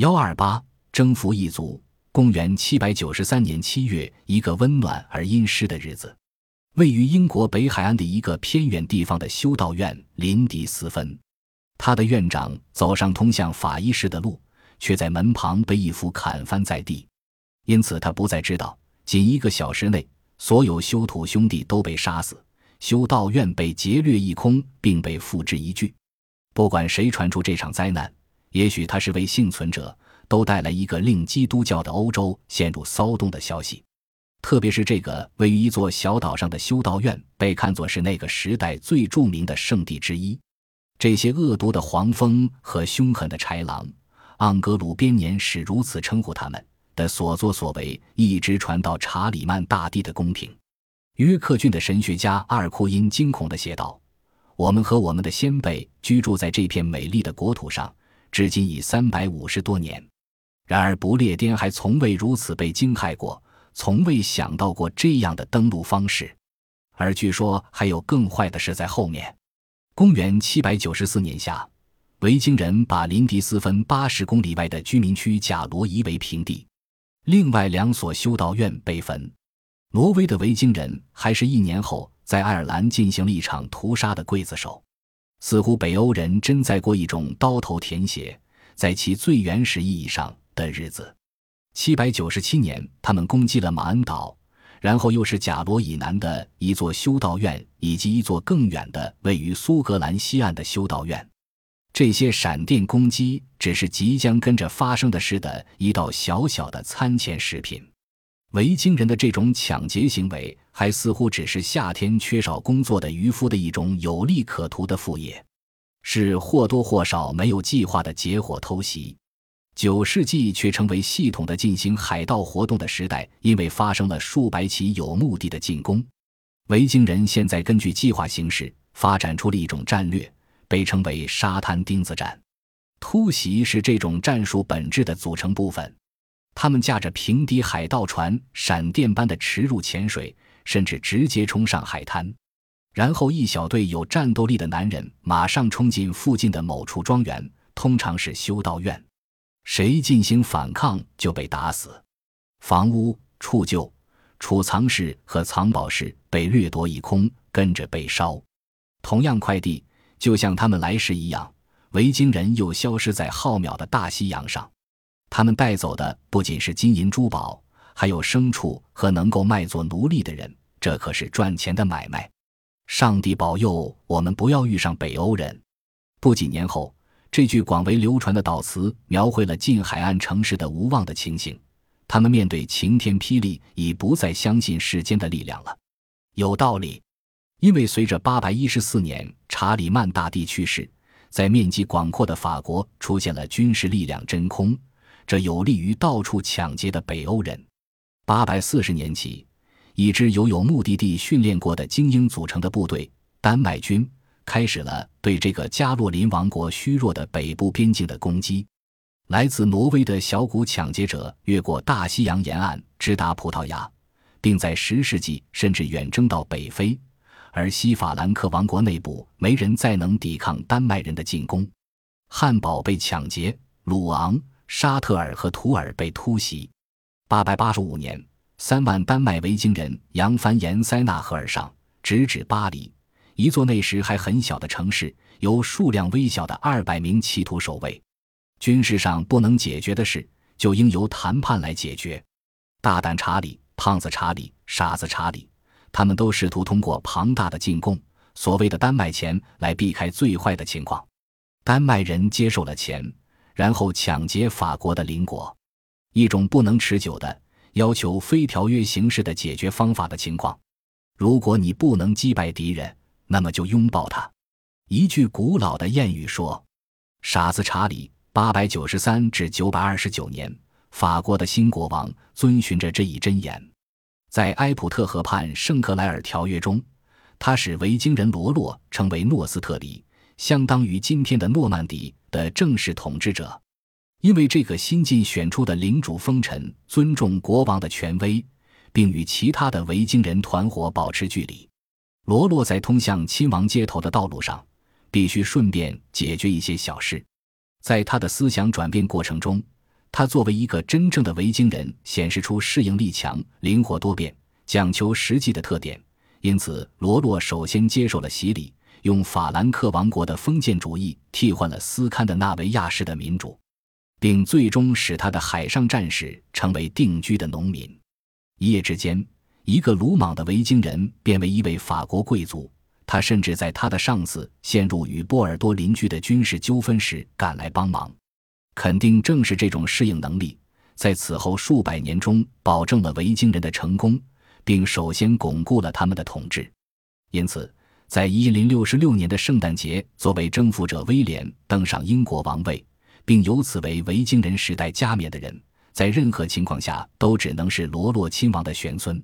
幺二八征服异族。公元七百九十三年七月，一个温暖而阴湿的日子，位于英国北海岸的一个偏远地方的修道院林迪斯芬，他的院长走上通向法医室的路，却在门旁被一斧砍翻在地，因此他不再知道，仅一个小时内，所有修徒兄弟都被杀死，修道院被劫掠一空，并被付之一炬。不管谁传出这场灾难，也许他是位幸存者。都带来一个令基督教的欧洲陷入骚动的消息，特别是这个位于一座小岛上的修道院被看作是那个时代最著名的圣地之一。这些恶毒的黄蜂和凶狠的豺狼（盎格鲁编年史如此称呼他们）的所作所为，一直传到查理曼大帝的宫廷。约克郡的神学家阿尔库因惊恐地写道：“我们和我们的先辈居住在这片美丽的国土上，至今已三百五十多年。”然而，不列颠还从未如此被惊骇过，从未想到过这样的登陆方式。而据说还有更坏的事在后面。公元七百九十四年夏，维京人把林迪斯分八十公里外的居民区贾罗夷为平地，另外两所修道院被焚。挪威的维京人还是一年后在爱尔兰进行了一场屠杀的刽子手。似乎北欧人真在过一种刀头舔血，在其最原始意义上。的日子，七百九十七年，他们攻击了马恩岛，然后又是贾罗以南的一座修道院，以及一座更远的位于苏格兰西岸的修道院。这些闪电攻击只是即将跟着发生的事的一道小小的餐前食品。维京人的这种抢劫行为，还似乎只是夏天缺少工作的渔夫的一种有利可图的副业，是或多或少没有计划的结伙偷袭。九世纪却成为系统的进行海盗活动的时代，因为发生了数百起有目的的进攻。维京人现在根据计划行事，发展出了一种战略，被称为“沙滩钉子战”。突袭是这种战术本质的组成部分。他们驾着平底海盗船，闪电般的驰入浅水，甚至直接冲上海滩。然后，一小队有战斗力的男人马上冲进附近的某处庄园，通常是修道院。谁进行反抗就被打死，房屋、储旧、储藏室和藏宝室被掠夺一空，跟着被烧。同样，快递就像他们来时一样，维京人又消失在浩渺的大西洋上。他们带走的不仅是金银珠宝，还有牲畜和能够卖作奴隶的人。这可是赚钱的买卖。上帝保佑我们不要遇上北欧人。不几年后。这句广为流传的祷词描绘了近海岸城市的无望的情形。他们面对晴天霹雳，已不再相信世间的力量了。有道理，因为随着814年查理曼大帝去世，在面积广阔的法国出现了军事力量真空，这有利于到处抢劫的北欧人。840年起，一支由有目的地训练过的精英组成的部队——丹麦军。开始了对这个加洛林王国虚弱的北部边境的攻击。来自挪威的小股抢劫者越过大西洋沿岸，直达葡萄牙，并在十世纪甚至远征到北非。而西法兰克王国内部没人再能抵抗丹麦人的进攻。汉堡被抢劫，鲁昂、沙特尔和图尔被突袭。八百八十五年，三万丹麦维京人扬帆沿塞纳河而上，直指巴黎。一座那时还很小的城市，由数量微小的二百名企图守卫。军事上不能解决的事，就应由谈判来解决。大胆查理、胖子查理、傻子查理，他们都试图通过庞大的进贡，所谓的丹麦钱，来避开最坏的情况。丹麦人接受了钱，然后抢劫法国的邻国，一种不能持久的、要求非条约形式的解决方法的情况。如果你不能击败敌人，那么就拥抱他。一句古老的谚语说：“傻子查理。”八百九十三至九百二十九年，法国的新国王遵循着这一箴言。在埃普特河畔圣克莱尔条约中，他使维京人罗洛成为诺斯特里，相当于今天的诺曼底的正式统治者。因为这个新晋选出的领主封臣尊重国王的权威，并与其他的维京人团伙保持距离。罗洛在通向亲王街头的道路上，必须顺便解决一些小事。在他的思想转变过程中，他作为一个真正的维京人，显示出适应力强、灵活多变、讲求实际的特点。因此，罗洛首先接受了洗礼，用法兰克王国的封建主义替换了斯堪的纳维亚式的民主，并最终使他的海上战士成为定居的农民。一夜之间，一个鲁莽的维京人变为一位法国贵族。他甚至在他的上司陷入与波尔多邻居的军事纠纷时赶来帮忙。肯定正是这种适应能力，在此后数百年中保证了维京人的成功，并首先巩固了他们的统治。因此，在一零六六年的圣诞节，作为征服者威廉登上英国王位，并由此为维京人时代加冕的人，在任何情况下都只能是罗洛亲王的玄孙。